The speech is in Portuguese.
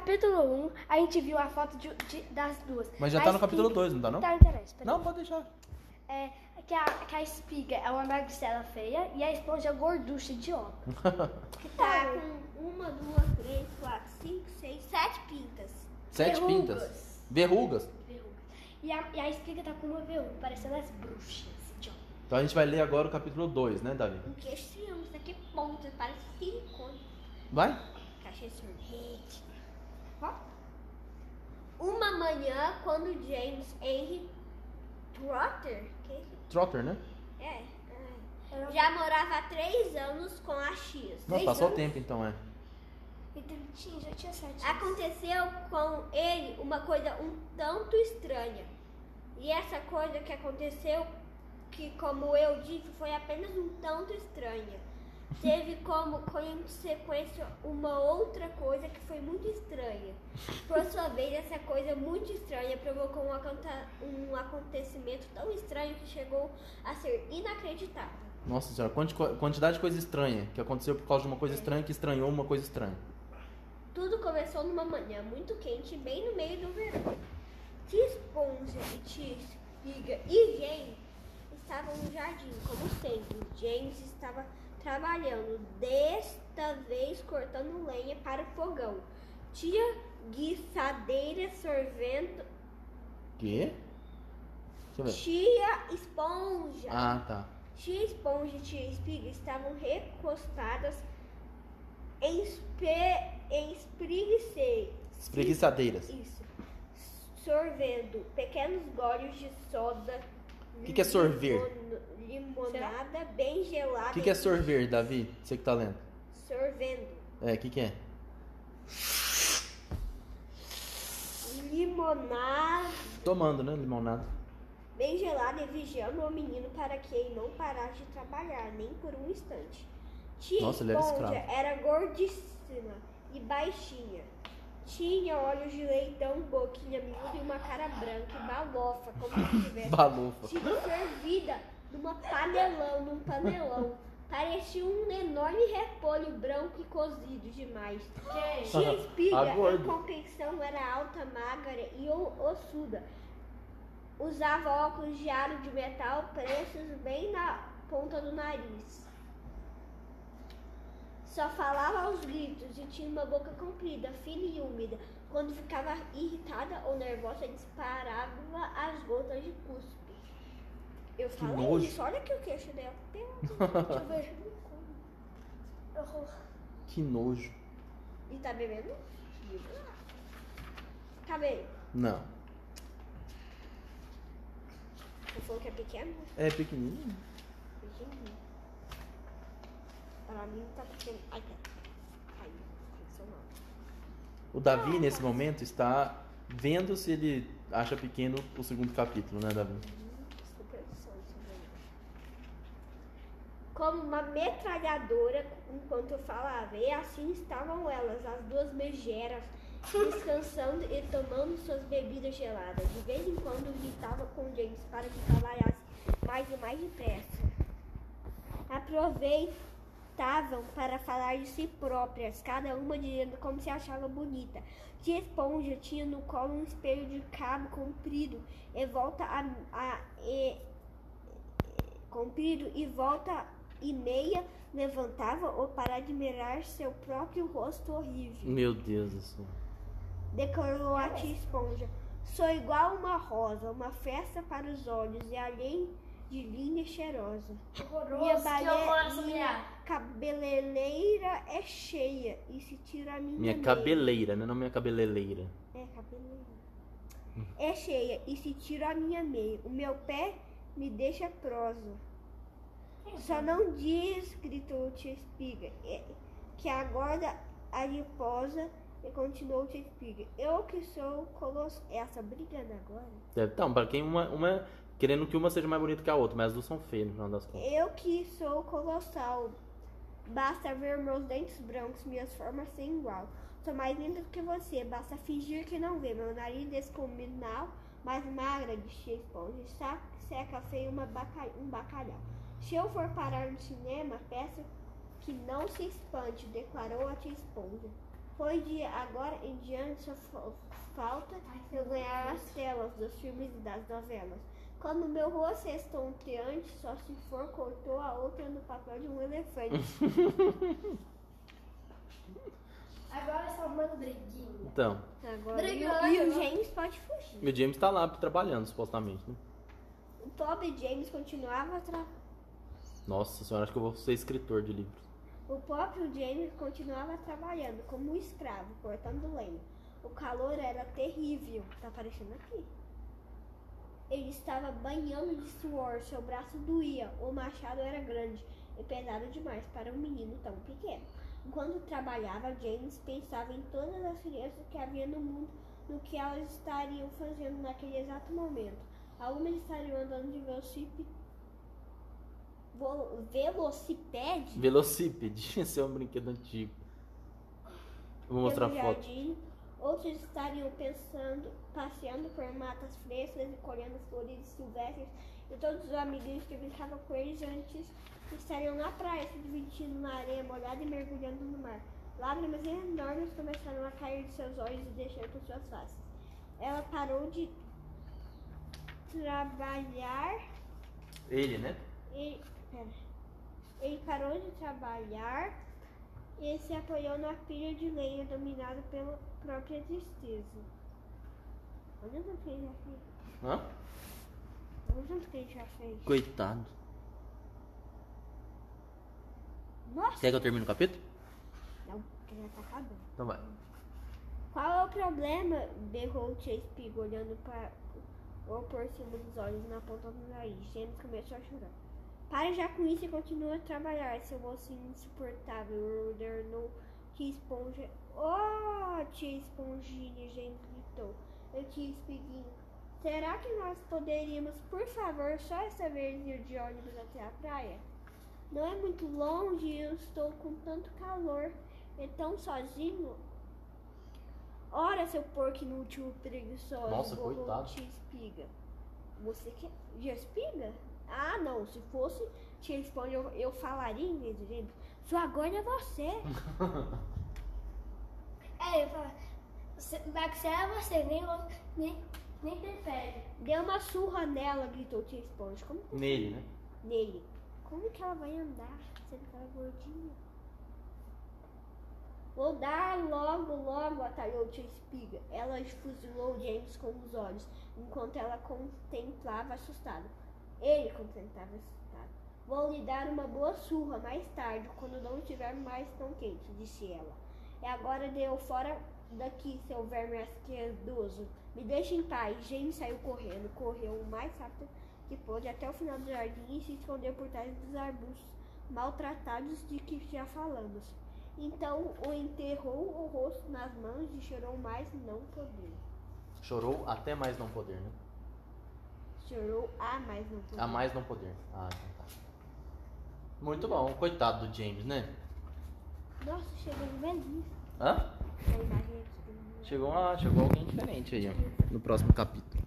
capítulo 1, a gente viu a foto de- de- das duas. Mas já A tá no capítulo espiga- 2, não tá não? Tá, não interessa. peraí. Não, pode deixar. É que a, que a espiga é uma magricela feia e a esponja é gorducha de óculos. Que tá com uma, duas, três, quatro, cinco, seis, sete pintas. Sete Verrugas. pintas. Verrugas. Verrugas. E a, e a espiga tá com uma verruga, parecendo as bruxas óculos. Então a gente vai ler agora o capítulo 2, né, Davi? Um queixo triângulo, isso aqui é ponta, parece silicone. Vai? Caixa de sorvete. Uma manhã, quando James Henry Trotter, que é? Trotter, né? É, é, já morava há três anos com a X. Não, passou o tempo então, é. Então, tinha, já tinha sete anos. Aconteceu com ele uma coisa um tanto estranha. E essa coisa que aconteceu, que como eu disse, foi apenas um tanto estranha. Teve como consequência uma outra coisa que foi muito estranha. Por sua vez, essa coisa muito estranha provocou um, um acontecimento tão estranho que chegou a ser inacreditável. Nossa senhora, quanti- quantidade de coisa estranha que aconteceu por causa de uma coisa estranha que estranhou uma coisa estranha. Tudo começou numa manhã muito quente, bem no meio do verão. Tia Esponja e Tia Espiga e James estavam no jardim, como sempre. James estava trabalhando, desta vez cortando lenha para o fogão. Tia Guiçadeira sorvendo. Quê? Tia Esponja. Ah, tá. Tia Esponja e Tia Espiga estavam recostadas em, espe... em espreguice- Espreguiçadeiras. Isso. Sorvendo pequenos goles de soda. O que que é sorver? limon- Limonada bem gelada. O que, que é sorver, Davi? Você que tá lendo. Sorvendo. É, o que, que é? Limonada Tomando, né? Limonada. bem gelada e vigiando o menino para que ele não parasse de trabalhar, nem por um instante. Tia Nossa, ele era escravo. era gordíssima e baixinha. Tinha olhos de leitão, boquinha miúda e uma cara branca e balofa, como se tivesse Balufa. sido fervida numa panelão, num panelão. Parecia um enorme repolho branco e cozido demais. Tia Espiga, A em gorda. compensação, era alta, magra e ossuda. Usava óculos de aro de metal presos bem na ponta do nariz. Só falava aos gritos e tinha uma boca comprida, fina e úmida. Quando ficava irritada ou nervosa, disparava as gotas de cuspe. Eu Que falei nojo. isso, olha aqui o queixo dela. Deixa eu ver. Horror. Que nojo. E tá bebendo? Tá bem. Não. Você falou que é pequeno? É. Pequenininho. Pra mim tá pequeno. Ai. O Davi, nesse momento, está vendo se ele acha pequeno o segundo capítulo, né, Davi? Velho. Como uma metralhadora enquanto eu falava. E assim estavam elas, as duas megeras, descansando e tomando suas bebidas geladas. De vez em quando gritava com James para que trabalhasse mais e mais depressa. Aproveitavam para falar de si próprias, cada uma dizendo como se achava bonita. Tia Esponja tinha no colo um espelho de cabo comprido e volta a, a- e, comprido e volta e meia levantava ou para admirar seu próprio rosto horrível. Meu Deus do céu. Declarou a tia Esponja. Sou igual uma rosa, uma festa para os olhos e além de linda e cheirosa. Horroroso. Minha que horror essa minha mulher. cabeleireira é cheia e se tira a minha Minha meia. cabeleira, né? Não minha cabeleleira. É, cabeleira. É cheia e se tira a minha meia. O meu pé me deixa prosa. Só não diz, gritou tia Espiga, é, que agora adiposa e continuou tia Espiga. Eu que sou colosso. Essa brigando agora? Então, pra quem uma, uma. Querendo que uma seja mais bonita que a outra, mas as duas são feias no final das contas. Eu que sou colossal. Basta ver meus dentes brancos, minhas formas sem igual. Sou mais linda do que você, basta fingir que não vê. Meu nariz descomunal, mais magra de tia esponja, está seca feio uma baca- um bacalhau. Se eu for parar no cinema, peço que não se espante, declarou a tia esponja. Foi de agora em diante só fa- falta eu ganhar as telas dos filmes e das novelas. Quando meu rosto é estonteante, só se for cortou a outra no papel de um elefante. Agora só manda briguinha. Então, Agora, e, o- e o James pode fugir. e o James tá lá trabalhando, supostamente, né? O pobre James continuava tra... Nossa senhora, acho que eu vou ser escritor de livros. O próprio James continuava trabalhando como um escravo, cortando lenha. O calor era terrível, tá aparecendo aqui. Ele estava banhando de suor, seu braço doía, o machado era grande e pesado demais para um menino tão pequeno. Enquanto trabalhava, James pensava em todas as crianças que havia no mundo, no que elas estariam fazendo naquele exato momento. Algumas estariam andando de velocípede, velocipede Velocípede, esse é um brinquedo antigo. Vou mostrar a foto. jardim. Outros estariam pensando, passeando por matas frescas e colhendo flores silvestres. E todos os amiguinhos que brincavam com eles antes estariam na praia, se divertindo na areia molhada e mergulhando no mar. Lágrimas enormes começaram a cair de seus olhos e deixar por suas faces. Ela parou de trabalhar Ele, né? ele, pera. Ele parou de trabalhar e se apoiou na pilha de lenha dominado pela própria tristeza. Olha o que ele já fez. Hã? Olha o que ele já fez. Coitado. Nossa! Quer que eu termine o capítulo? Não, porque já tá acabando. Então vai. Qual é o problema? Berrou Chase Pig, olhando para ou por cima dos olhos na ponta do nariz. James começou a chorar. Pare já com isso e continue a trabalhar, seu mocinho insuportável. Ordenou que esponja. Oh, tia esponjinha, James gritou. Eu tia espiguinho. Será que nós poderíamos, por favor, só essa vez ir de ônibus até a praia? Não é muito longe e eu estou com tanto calor. E tão sozinho. Ora, seu porco inútil preguiçoso. Nossa, coitado. Tia Espiga. Você quer. Tia Espiga? Ah, não. Se fosse Tia Esponja, eu, eu falaria em vez de James. Sua gorda é você. É, eu falo, você- Max é você, nem, nem, nem prefere. Deu uma surra nela, gritou Tia Esponja. Como que- Nele, né? nele? Como que ela vai andar sendo aquela gordinha? Vou dar logo, logo, atalhou Tia Espiga. Ela fuzilou James com os olhos, enquanto ela contemplava assustado. Ele contemplava assustado. Vou lhe dar uma boa surra mais tarde, quando não estiver mais tão quente, disse ela. E agora deu fora daqui, seu verme asqueroso. Me deixe em paz. James saiu correndo, correu o mais rápido que pôde até o final do jardim e se escondeu por trás dos arbustos maltratados de que já falamos. Então o enterrou o rosto nas mãos e chorou mais não poder. Chorou até mais não poder, né? Chorou a mais não poder. A mais não poder. Ah, então tá. Muito bom. Coitado do James, né? Nossa, chegou um velhinho. Hã? A imagem aqui. Chegou, uma, chegou alguém diferente aí, ó. No próximo capítulo.